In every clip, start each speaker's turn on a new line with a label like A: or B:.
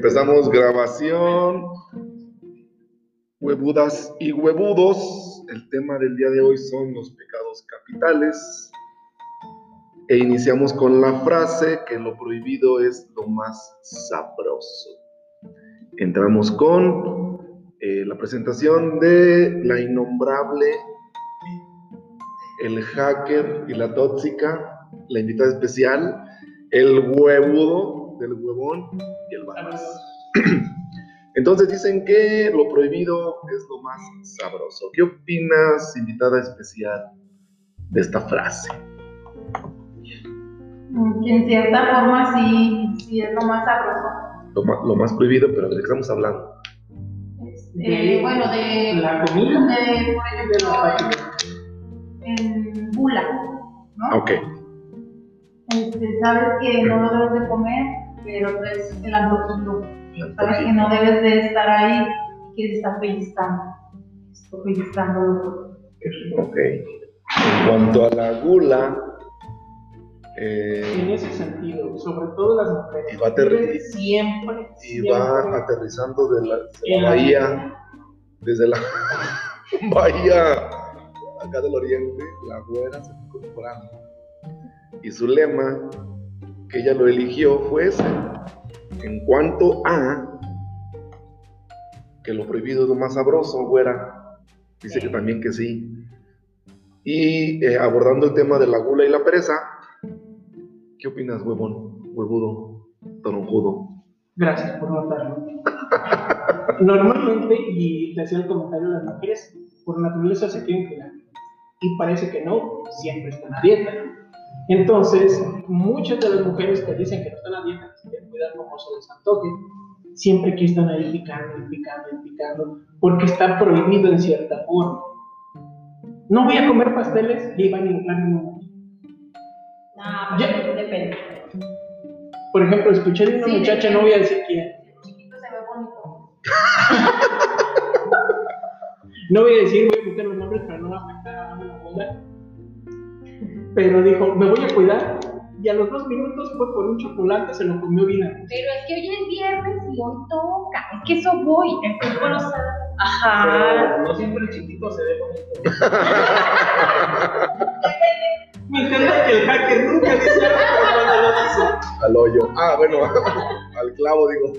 A: Empezamos grabación. Huevudas y huevudos. El tema del día de hoy son los pecados capitales. E iniciamos con la frase que lo prohibido es lo más sabroso. Entramos con eh, la presentación de la innombrable, el hacker y la tóxica, la invitada especial, el huevudo del huevón y el barras. Entonces dicen que lo prohibido es lo más sabroso. ¿Qué opinas, invitada especial, de esta frase?
B: Que en cierta forma sí, sí es lo más sabroso.
A: Lo, lo más prohibido, pero ¿de qué estamos hablando?
B: Eh, bueno, de.
C: la comida.
B: de, por ejemplo, en, en bula, ¿no?
A: Ah, Ok,
B: Este, sabes que no lo debes de comer, pero es el antojito. Sabes que no debes de estar ahí y quieres estar pellizcando. Estoy pellizcando.
A: ok. En cuanto a la gula, eh,
C: En ese sentido, sobre todo las mujeres.
A: Y va
C: siempre,
A: y va
C: siempre
A: aterrizando de la, de la bahía, desde la bahía acá del oriente, la güera se incorporando. Y su lema, que ella lo eligió, fue ese. En cuanto a que lo prohibido es lo más sabroso, güera, dice que también que sí. Y eh, abordando el tema de la gula y la pereza, ¿qué opinas, huevón, huevudo, toronjudo?
C: Gracias por notarlo. Normalmente, y te hacía el comentario, las mujeres por naturaleza se quieren cuidar. Y parece que no, siempre están a dieta. Entonces, muchas de las mujeres que dicen que no están a dieta, que se cuidar como se les antoje, siempre que están ahí picando y picando y picando, porque está prohibido en cierta forma. No voy a comer pasteles y van a inflar.
B: No, pero depende.
C: Por ejemplo, escuché de una
B: Sí,
C: muchacha,
B: de-
C: no voy a decir quién,
B: Chiquito se ve bonito.
C: No voy a decir, voy a buscar los nombres para no afectar a la boda. Pero dijo, me voy a cuidar. Y a los dos minutos fue por un chocolate, se lo comió bien.
B: Pero es que hoy es viernes y hoy toca. Es que eso voy. Es que bueno, o sea, Ajá.
C: Pero no siempre el chiquito se ve bonito. Me encanta que el hacker nunca dice algo, cuando lo dice,
A: Al hoyo. Ah, bueno, al clavo, digo.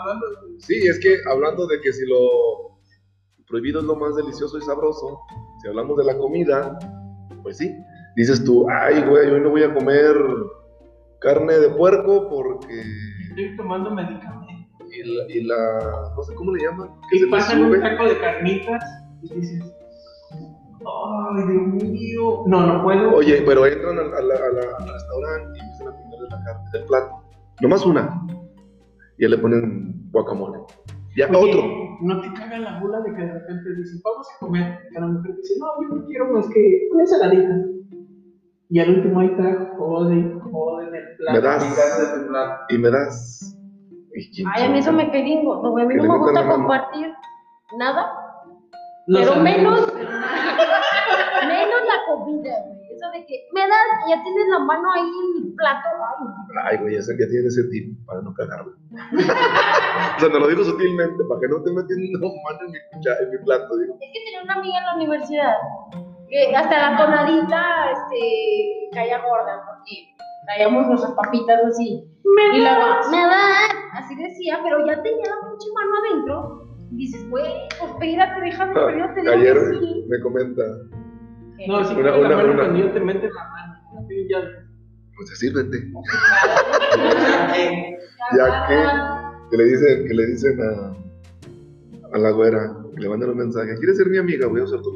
C: hablando de-
A: Sí, es que hablando de que si lo prohibido es lo más delicioso y sabroso, si hablamos de la comida, pues sí. Dices tú, ay, güey, hoy no voy a comer carne de puerco porque.
C: estoy tomando medicamento.
A: Y la, y la- no sé cómo le llaman, que se
C: pasan un taco de carnitas y dices, ay, Dios mío. No, no puedo.
A: Oye, pero entran al, a la- a la- al restaurante y empiezan a ponerle la carne del plato. Nomás una. Y ya le ponen guacamole. Ya,
C: Oye,
A: otro.
C: No te caga la bula de que de repente dicen, vamos a comer. Y la mujer dice, no, yo no quiero más que una ensaladita. Y al último ahí está, jode, jode en el plato.
A: Me das.
C: plato.
A: Y me das. ¿Y quién
D: Ay, a mí eso me cae bien gordo, güey. A mí no me gusta compartir nada,
C: Los
D: pero
C: amigos.
D: menos, menos la comida, güey. Eso de que me das y ya tienes la mano ahí en el plato. Ay,
A: güey, ese que tiene ese tip para no cagarlo. o sea, te lo digo sutilmente, para que no te metiendo mano en mi, cucha- en mi plato, digo.
D: Es que tenía una amiga en la universidad que hasta la tonadita este, caía gorda porque traíamos nuestras papitas así. y luego, me das, así decía, pero ya tenía la pinche mano adentro. Y dices, güey, pues espérate, déjame, espérate, déjame
A: Ayer
D: así.
A: me comenta,
C: No, si
A: Una-
C: una, la
A: una-
C: mano
A: una.
C: cuando yo te meten la mano. así ya.
A: pues sírvete. Ya que, que le dicen, que le dicen a, a la güera, que le mandan un mensaje, ¿quieres ser mi amiga? Voy a usar tu.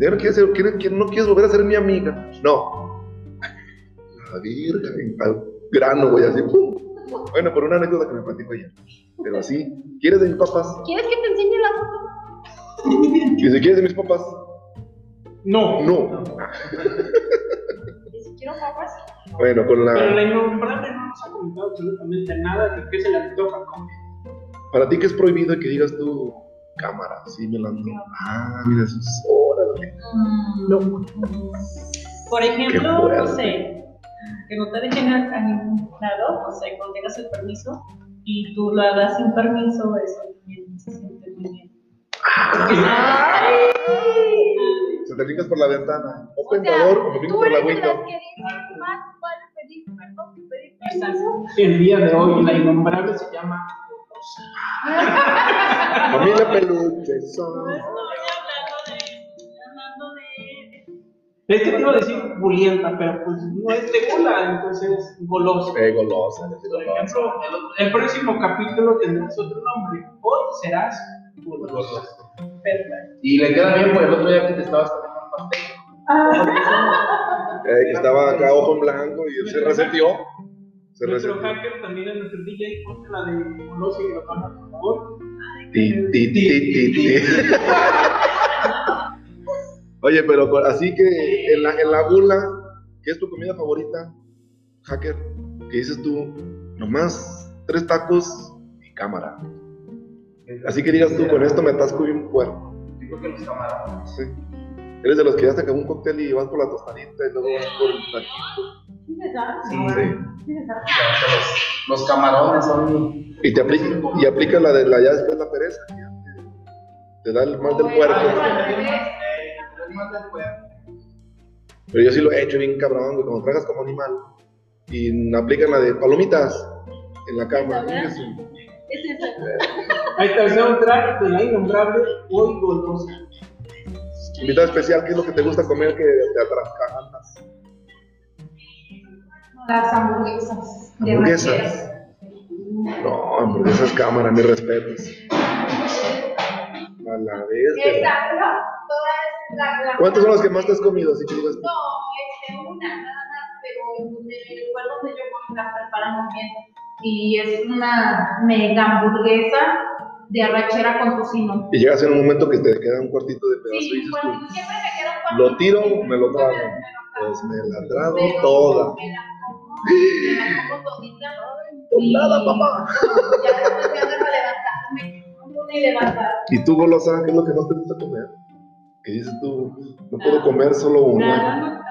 A: ¿Ya no quieres, ser- quieres- quieres- no quieres volver a ser mi amiga? No. La virgen, al grano, güey, así, pum. Bueno, por una anécdota que me platico ella. Pero así, ¿quieres de mis papás?
D: ¿Quieres que te enseñe la foto?
A: Y si quieres de mis papás,
C: No.
A: no.
D: Y si quiero papas,
A: Bueno, con
C: Pero
A: la.
C: la innombrable no nos ha comentado absolutamente nada de qué se le antoja comer.
A: Para ti, ¿qué es prohibido y que digas tú, cámara? Sí, me la ando. Ah, mira, sus horas.
C: No.
E: Por ejemplo, no sé, que no te dejen a, a ningún lado, o sea, cuando tengas el permiso y tú lo hagas sin permiso, eso también se siente muy bien.
A: Se te brincas por la ventana. O tentador o brinco
D: tú
A: por la
D: las que dicen más vale pedir perdón que pedir permiso.
C: El día de hoy, la innombrable se llama
A: Familia peluche son.
E: No estoy hablando de, estoy hablando de
C: Es que te iba a decir bulienta, pero pues no es de gula, entonces golosa.
A: Eh, golosa,
C: Por ejemplo, el, el próximo capítulo tendrás otro nombre. Hoy serás
E: Perfecto.
F: Y le queda bien por el otro día que te estabas comiendo un pastel.
A: Eh, que estaba acá ojo en blanco y se resetió. Se
C: Nuestro
A: resetió.
C: hacker también es nuestro DJ. Ponte la de golosa y glotona, por favor.
A: Ti, ti, ti, ti, ti. Oye, pero así que en la, en la gula, ¿qué es tu comida favorita, hacker? Que dices tú, nomás tres tacos y cámara. Así que digas tú, con esto me atasco bien puerco.
F: Yo creo que los camarones.
A: Sí. Eres de los que ya te acabó un cóctel y vas por la tostadita y luego vas por el taquito.
D: Sí.
F: Sí.
A: Sí.
F: Los, los camarones son.
A: Y te aplica, y aplica la de la ya después la pereza. te, te da el mal del puerco. Pero yo sí lo he hecho bien cabrón, güey, cuando tragas como animal. Y aplican la de palomitas en la cama.
D: Es esa.
C: Ahí está el soundtrack de la innombrable Hoy golosa.
A: Invitado especial, ¿qué es lo que te gusta comer que te atrascajantas?
B: Las hamburguesas.
A: Hamburguesas. No, hamburguesas cámara, mis respetos. A la vez.
B: todas
A: ¿Cuántas son las que más te has comido? Así que digas,
B: No, este, una nada más, pero en el lugar donde yo voy las preparan muy bien. Y es una mega hamburguesa de arrachera con tocino.
A: y llegas en un momento que te queda un cuartito de pedazo y
B: Sí,
A: dices
B: bueno,
A: tú,
B: siempre me queda un.
A: ¿lo tiro me lo trago? Pues me la trago
B: Pero
A: toda.
B: Me la como, me la como todita. Y-
A: Nada, papá.
B: Ya después me agarro a levantarme. No ni levantar.
A: ¿Y tú, golosa, qué es lo que más te gusta comer? Que dices tú, no puedo comer solo
E: nada para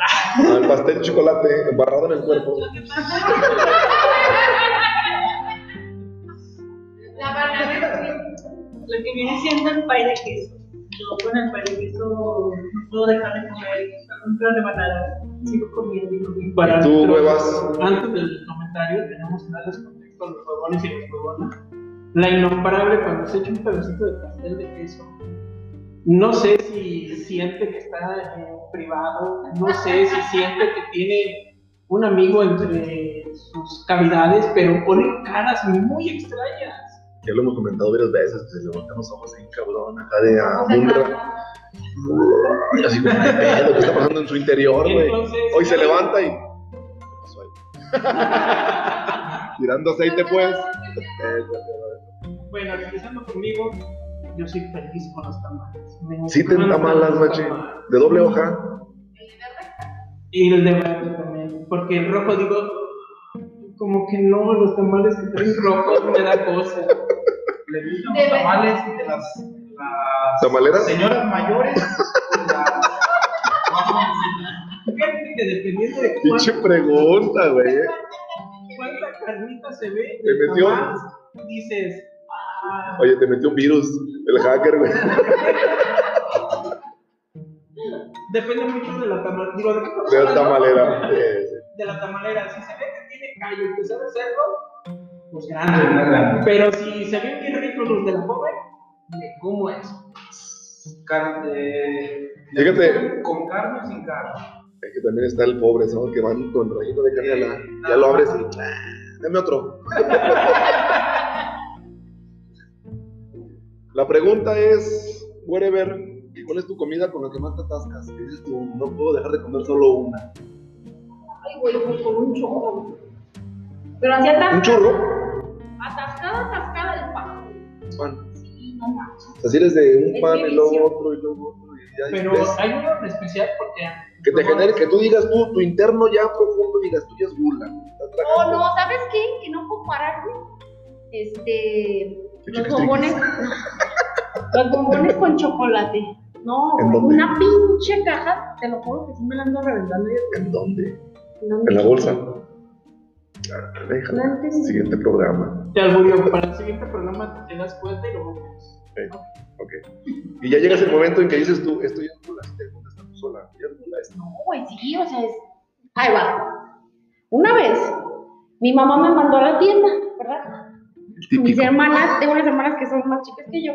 A: Ah, el pastel de chocolate embarrado en el cuerpo.
E: Lo que viene siendo el pay de queso. Yo con el pay de queso no puedo dejar de comer un rebanada. Sigo comiendo y comiendo.
C: Para
A: ¿Y tú, huevas?
C: Antes del comentario, tenemos que darles contexto a los huevones y las huevonas. La innombrable, cuando se echa un pedacito de pastel de queso, no sé si siente que está en privado, no sé si siente que tiene un amigo entre sus cavidades, pero pone caras muy extrañas.
A: Ya lo hemos comentado varias veces, que se levantan los ojos ahí, cabrón, acá de a Munra. Y así como, ¿qué pedo? ¿Qué está pasando en su interior, güey? Hoy se levanta y. ¿Qué pasó ahí? Tirando aceite, pues.
C: Bueno, empezando conmigo, yo soy feliz con los tamales. Me
A: Sí te
C: los
A: machi.
C: tamales.
A: De doble hoja.
C: Y el de verde también. Porque el rojo, digo, como que no, los tamales que traen rojos me da cosa.
F: Le gustan los tamales de las, las
A: ¿Tamaleras?
F: señoras mayores.
C: Fíjate que dependiendo de
A: Pinche
C: cuánta,
A: pregunta, güey.
C: cuánta carnita se ve,
A: Te metió.
C: dices, ah,
A: Oye, te metió un virus, el hacker, güey.
C: depende mucho de la tamalera. Digo,
A: De la tamalera. Sí, sí.
C: de la tamalera. Si se ve y que sabe hacerlo, pues grande.
F: grande.
C: Pero si se ven bien ricos los de la joven, me como eso.
F: Carne.
A: Fíjate.
F: ¿Con carne o sin carne?
A: Es que también está el pobre, ¿no? Que van con rayito de canela. Ya lo abres y. "Ah, Dame otro. La pregunta es, whatever, ¿cuál es tu comida con la que más te atascas? Dices tú, no puedo dejar de comer solo una.
D: Ay, güey, pues con un chorro. Pero así atascada,
A: ¿Un churro?
D: atascada, atascada el pan.
A: Pan.
D: Sí, no manches.
A: O sea, si eres de un
D: Es
A: pan y luego otro y luego otro. Y ya
C: Pero
A: ves.
C: hay uno en especial porque.
A: Que te genere, que tú digas tú, tu interno ya profundo, digas tú ya es gula.
D: Oh,
A: tragando.
D: no, ¿sabes qué? Que no comparar, güey. Este. Los bombones. los bombones con chocolate. No,
A: ¿En
D: güey,
A: dónde?
D: una pinche caja, te lo juro que sí me la ando reventando.
A: ¿En dónde?
D: No
A: en la bolsa.
D: No.
A: Siguiente programa.
C: Te alburió. Para el siguiente programa te das cuenta y lo vemos.
A: Ok. Y ya llegas el momento en que dices tú, esto ya es mula, si te contestas tú sola.
D: No, güey, sí, o sea, es. Ahí va. Una vez, mi mamá me mandó a la tienda, ¿verdad? Mis hermanas, tengo unas hermanas que son más chicas que yo,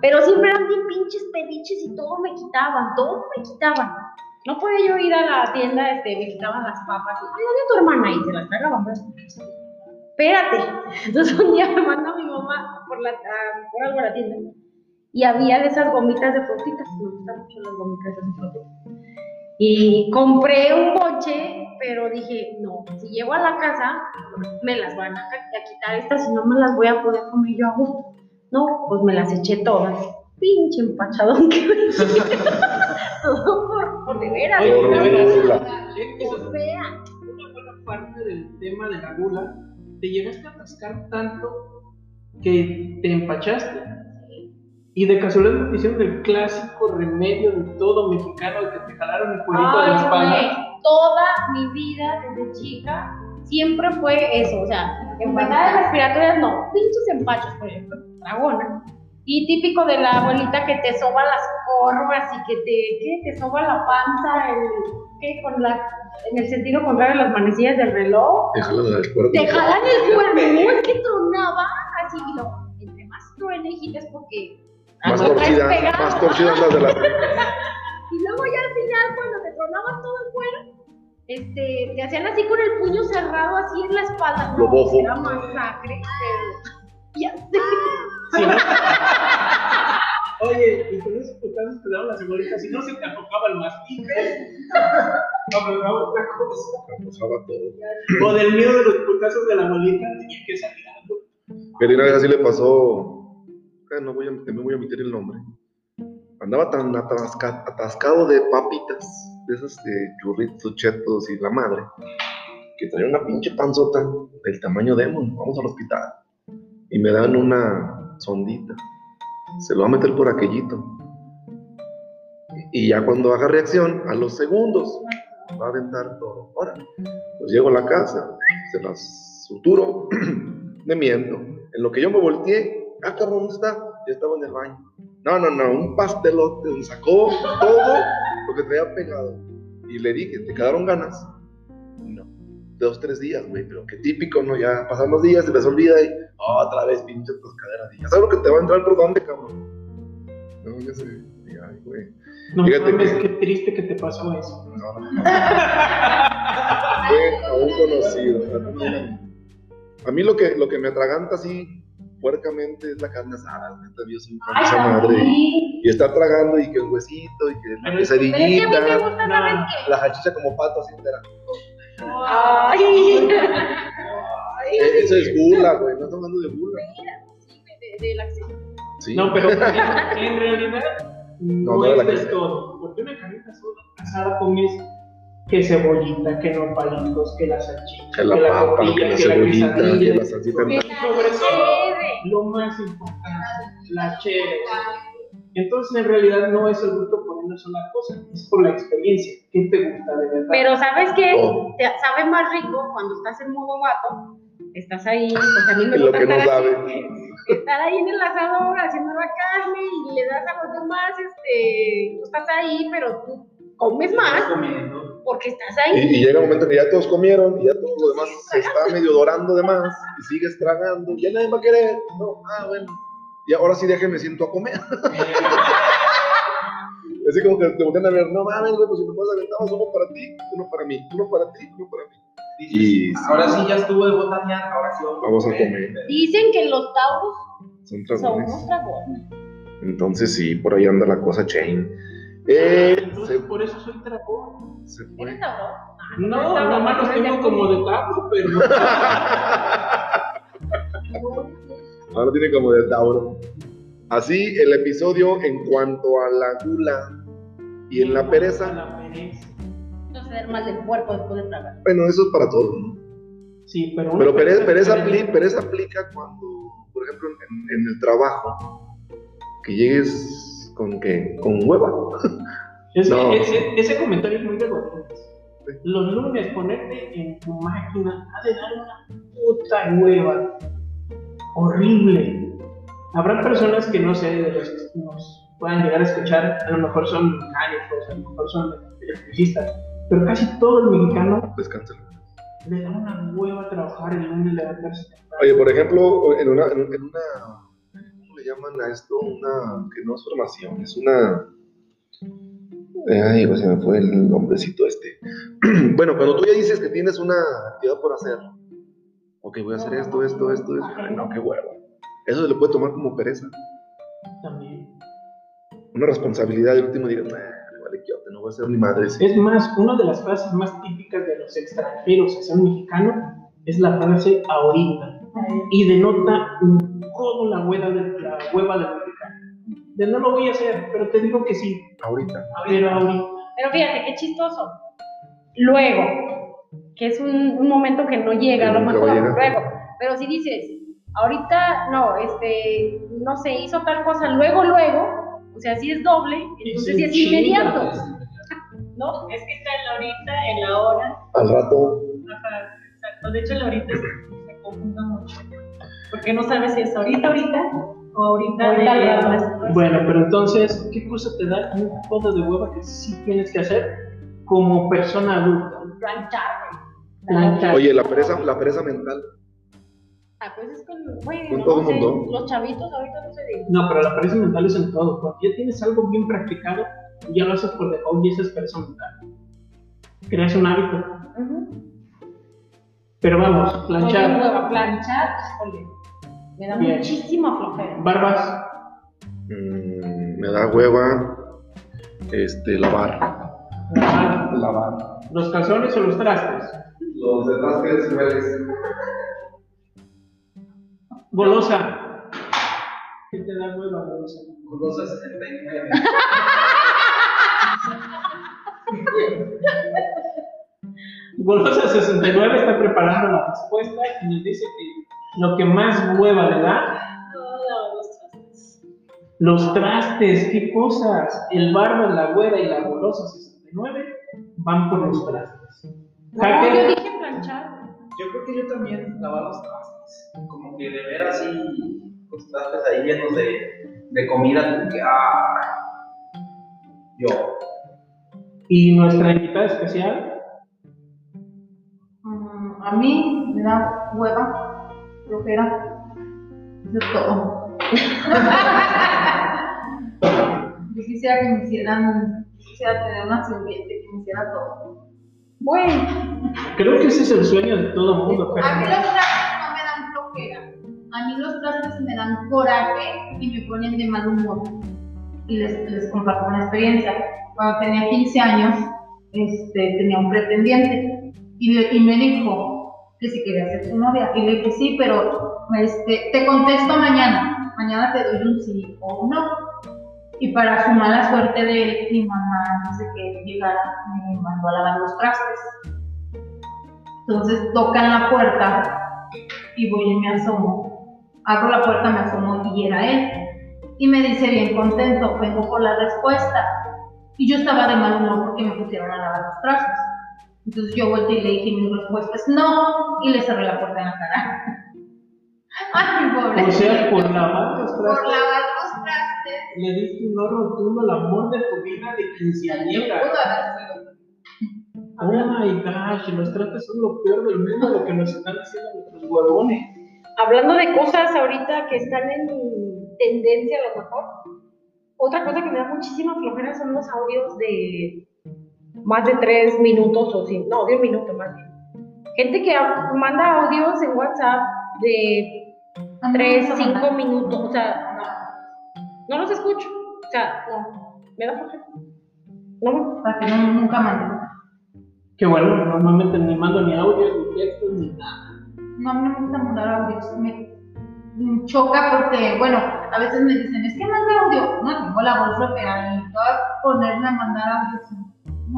D: pero siempre eran bien pinches pediches y todo me quitaban, todo me quitaban. No podía yo ir a la tienda, este, me quitaban las papas y, ay, a tu hermana y se las tragaban. Espérate. Entonces un día me manda mi mamá por, a- por algo a la tienda y había de esas gomitas de frutitas, me gustan mucho las gomitas de frutitas. Y compré un coche, pero dije, no, si llego a la casa, me las van a, quitar estas y no me las voy a poder comer yo a gusto. No, pues me las eché todas. Pinche empachadón que me Todo de veras.
C: Oye, de veras. Eso
D: Por fea.
C: una buena parte del tema de la gula. Te llegaste a atascar tanto que te empachaste. Y de casualidad me hicieron el clásico remedio de todo mexicano el que te jalaron el cuerito de la espalda.
D: toda mi vida desde chica siempre fue eso, o sea, enfermedades respiratorias no, pinches empachos, por ejemplo, dragona. Y típico de la abuelita que te soba las corvas y que te, ¿qué? te soba la panza, el, ¿qué? Con la, en el sentido contrario a las manecillas del reloj.
A: Déjala del cuerpo.
D: Te jalan el cuerno, es que tronaba así, y luego, entre más truene, hijitas, porque
A: Más
D: no
A: torcida, más torcida andas de la.
D: Y luego ya al final, cuando te tronaba todo el cuero, este, te hacían así con el puño cerrado, así en la espalda.
A: Lo
D: No,
A: bofo.
D: Era masacre, pero ya sé.
C: Sí, ¿no? Oye, y con esos si no se te afocaba el mastique, otra cosa.
A: Pasaba todo.
C: O del miedo de los putazos de la abuelita, tenía que salir algo.
A: Pero una vez así le pasó. No voy a, me voy a omitir el nombre. Andaba tan atasca- atascado de papitas, de esas de churritos, chetos y la madre, que traía una pinche panzota del tamaño de Emon. Vamos al hospital. Y me dan una sondita. Se lo va a meter por aquellito. Y ya cuando haga reacción, a los segundos, va a aventar todo. Ahora, pues llego a la casa, se las suturo, de miento. En lo que yo me volteé, ah, cabrón, ¿dónde está? Ya estaba en el baño. No, no, no, un pastelote, sacó todo lo que traía pegado. Y le dije, ¿te quedaron ganas? No. Dos, tres días, güey, pero qué típico, ¿no? Ya pasan los días, se les olvida y otra vez pinche toscadera. Y ya sabes lo que te va a entrar por dónde, cabrón. No, ya sé. Y, Ay, güey.
C: No
A: Fíjate
C: mames,
A: que-
C: qué triste que te pasó eso.
A: No, no. Fue a un conocido. a un- mí lo que, lo que me atraganta así puercamente es la carne asada. Neta, Dios mío, con
D: Ay,
A: esa madre.
D: sí.
A: Y estar tragando y que el huesito y que la
C: Pero es-
D: que a mí me
A: quesadillita,
D: gusta, ¿sabes qué?
A: la salchicha como pato así entera.
D: Ay.
A: Eh, Eso es gula, güey. No estamos hablando de gula.
D: Sí, de, de la acción.
A: Sí.
C: No, pero en realidad no, es todo. Porque una carnita asada- asada comes que cebollita, que nopalitos, que la salchicha,
A: Que la papa, que la
C: que
A: cebollita,
C: quesadilla.
A: que la salsita.
C: Y
D: Que
C: sobre todo, lo más importante, la chévere. Entonces, en realidad, no es el gusto por una sola cosa, es por la experiencia. ¿Qué te gusta de verdad?
D: Pero ¿sabes qué?
A: Oh.
D: Te sabe más rico cuando estás en modo vato. Estás ahí, pues a mí me
A: Lo
D: gusta
A: que no
D: estar,
A: sabe.
D: Estar ahí en el asador haciendo la carne y le das a los demás, este, tú estás ahí, pero tú comes más porque estás ahí.
A: y llega un momento que ya todos comieron y ya todo lo demás se está medio dorando de más y sigues tragando. Ya nadie va a querer. No, ah, bueno. Y ahora sí déjenme siento a comer. Así como que te voltean a ver, no mames, güey, pues si nomás aventamos uno para ti, uno para mí, uno para ti, uno para mí. Y
F: Ahora sí ya estuvo de botanear, ahora sí
A: vamos a comer.
D: Dicen que los tauros
A: Son
D: son
A: dragones.
D: unos dragones.
A: Entonces sí, por ahí anda la cosa chain. Eh,
C: Entonces,
A: se,
C: por eso soy dragón.
A: se
D: ¿Eres
A: fue.
D: tauro?
C: No, nomás los tengo como de tablo, pero no.
A: Ahora tiene como de Tauro. Así el episodio en cuanto a la gula y en la pereza.
C: La pereza.
D: Mal del cuerpo después de tragar.
A: Bueno, eso es para todos, ¿no?
C: Sí, pero.
A: Pero pereza, pereza,
C: pereza-
A: apli- pereza aplica cuando, por ejemplo, en, en el trabajo, que llegues con qué? Con hueva.
C: Es que
A: No.
C: ese, ese comentario es muy de godines. Los lunes ponerte en tu máquina ha de dar una puta hueva. Horrible. Habrá personas que no sé, de los que nos puedan llegar a escuchar, a lo mejor son mecánicos, a lo mejor son electricistas, pero casi todo el mexicano
A: Descansa.
C: le da una hueva trabajar el lunes levantarse.
A: Oye, por ejemplo, en una, en en una, ¿cómo le llaman a esto? Una, que no es formación, es una, eh, ay, pues se me fue el nombrecito este. bueno, cuando tú ya dices que tienes una actividad por hacer, ok, voy a hacer esto, esto, esto, esto, ay, no, qué hueva. Eso se le puede tomar como pereza,
C: También.
A: una responsabilidad del último día, quiote, no voy a hacer ni madre. sí.
C: Es más, una de las frases más típicas de los extranjeros hacia un mexicano es la frase ahorita. Y denota un codo la hueva, de, la hueva del mexicano. De no lo voy a hacer, pero te digo que sí.
A: Ahorita.
C: Pero ahorita.
D: Pero fíjate, qué chistoso. Luego, que es un, un momento que no llega, a lo mejor, luego. Pero si dices, ahorita, no, este, no sé, hizo tal cosa, luego, luego, sea, si es doble, entonces sí es inmediato.
E: No, es que está en la ahorita, en la hora.
A: Al rato,
E: Ajá, exacto. De hecho, la ahorita se, confunde mucho. Porque no sabes si es ahorita, ahorita o ahorita,
D: Ahorita
E: de-.
C: Bueno, pero entonces, ¿qué cosa te da un codo de hueva que sí tienes que hacer como persona adulta?
D: Planchar.
C: Planchar.
A: oye, la pereza, la pereza mental.
D: Ah, pues es con, güey,
A: Con
D: no
A: todo
D: sé,
A: mundo.
D: los chavitos ahorita no se dice.
C: No, pero la pereza mental es en todo. Cuando ya tienes algo bien practicado, ya lo haces por default y esa es pereza mental. Creas un hábito. Pero vamos,
D: Oye,
C: planchar,
D: planchar, híjole, me da
C: Bien.
D: muchísima flojera.
C: barbas,
A: Mm, me da hueva, este, lavar.
C: lavar,
A: Lavar.
C: los calzones o los trastes,
A: Los que hueles.
C: Golosa. ¿Qué te da hueva, golosa?
F: Golosa 69.
C: Golosa 69 está preparando la respuesta y nos dice que lo que más hueva le da,
E: No, los trastes.
C: los trastes, qué cosas. El barba, la güera y la golosa 69 van por los trastes.
D: No, yo dije planchar.
F: Yo creo que yo también lavar los trastes. Como que de ver así los trastes ahí llenos de, de comida, como que, ah. Yo.
C: y nuestra invitada especial,
B: Mm, A mí me da hueva, flojera, de todo. Yo quisiera que me hicieran, quisiera tener una sirviente que me hiciera todo.
D: Bueno,
C: creo que ese es el sueño de todo mundo. pero-
B: A mí los trastes no me dan A mí los trastes me dan coraje y me ponen de mal humor. Y les, les comparto una experiencia. Cuando tenía 15 años, este, tenía un pretendiente y, le- y me dijo que si quería ser su novia. Y le dije, sí, pero este, te contesto mañana. Mañana te doy un sí o un no. Y para su mala suerte de él, mi mamá, no sé qué, llegara, me mandó a lavar los trastes. Entonces tocan la puerta y voy y me asomo. Abro la puerta, me asomo y era él. Y me dice bien contento, vengo por la respuesta. Y yo estaba de mal humor porque me pusieron a lavar los trastes. Entonces yo volteé y le dije mi respuesta es no y le cerré la puerta en la cara. Ay, mi pobre.
C: O sea, por lavar los
B: Por
C: trastes,
B: lavar los trastes.
C: le diste un no rotundo al amor de tu vida de quinceañera.
B: Pudo haber sido.
C: Oh my gosh, los trastes son lo peor del mundo, lo que nos están haciendo nuestros huevones.
D: hablando de cosas ahorita que están en tendencia a lo mejor, otra cosa que me da muchísima flojera son los audios de más de tres minutos o sin, no, de un minuto más bien. Gente que manda audios en WhatsApp de
B: A mí me
D: tres,
B: gusta
D: cinco
B: mandar.
D: minutos, o sea, no, no los escucho, o sea, no, me da flojera. No,
B: Para que no, nunca manden.
C: Que bueno, normalmente ni mando ni audios, ni textos, ni nada.
B: No, a mí no me gusta mandar audios. Me choca porque, bueno, a veces me dicen, es que manda audio. No, tengo la voz bloqueada y toda ponerme a mandar audios.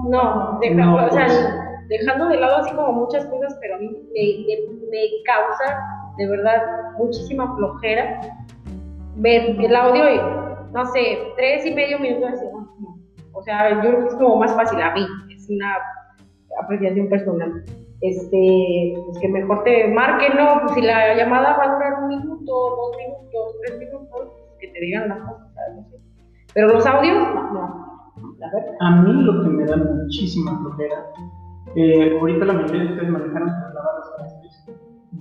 D: No, deja-
C: No,
D: o sea,
C: pues.
D: dejando de lado así como muchas cosas, pero a mí me, me- me causa de verdad muchísima flojera ver el audio y, no sé, tres y medio minutos así, no, no. O sea, yo creo que es como más fácil a mí, es una, apreciación personal. Este, pues que mejor te marquen, ¿no? Pues si la llamada va a durar un minuto, dos minutos, tres minutos, pues que te digan las cosas, ¿sabes? Pero los audios, no, no, la verdad.
C: A mí lo que me da muchísima flojera, eh, ahorita la mayoría de ustedes manejaron para lavar los trastes.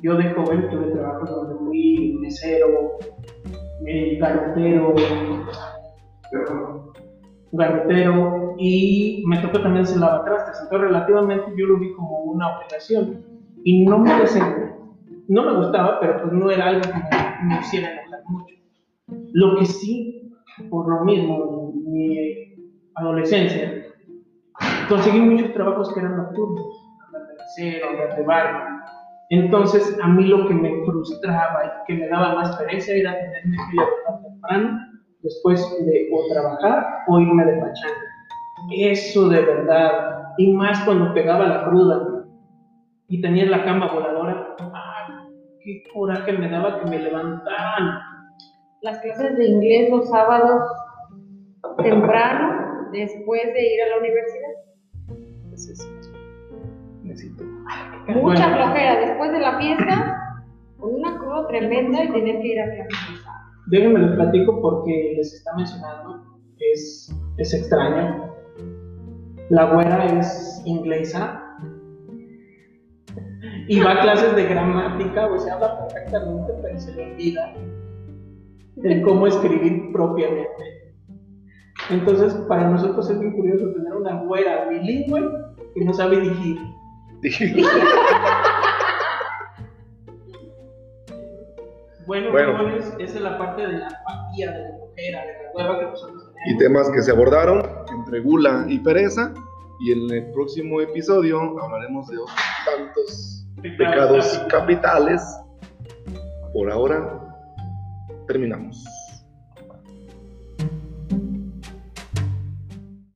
C: Yo de joven tuve trabajos donde fui mesero, eh, garrotero, garrotero y me tocó también hacer lavatrastes. Entonces relativamente yo lo vi como una obligación y no me, no me gustaba, pero pues no era algo que me, me hiciera enojar mucho. Lo que sí, por lo mismo, en mi adolescencia, conseguí muchos trabajos que eran nocturnos, andar de mesero, andar de barrio. Entonces, a mí lo que me frustraba y que me daba más pereza era tenerme que levantar temprano, después de o trabajar o irme de pachanga. Eso de verdad, y más cuando pegaba la cruda y tenía la cama voladora, ¡ah! qué coraje me daba que me levantaran.
D: Las clases de inglés los sábados temprano, después de ir a la universidad.
A: Entonces, necesito.
D: Mucha
C: Bueno.
D: flojera después de la fiesta, con una cruda tremenda y tener que ir a clases.
C: Déjenme les platico porque les está mencionando, es, es extraño. La güera es inglesa y va a clases de gramática, o sea, habla perfectamente, pero se le olvida el cómo escribir propiamente. Entonces, para nosotros es muy curioso tener una güera bilingüe que no sabe dirigir. Bueno,
A: Bueno.
C: esa es la parte de la empatía, de la mujer, de la hueva que nosotros tenemos.
A: y temas que se abordaron entre gula y pereza. Y en el próximo episodio hablaremos de otros tantos pecados capitales. Por ahora, terminamos.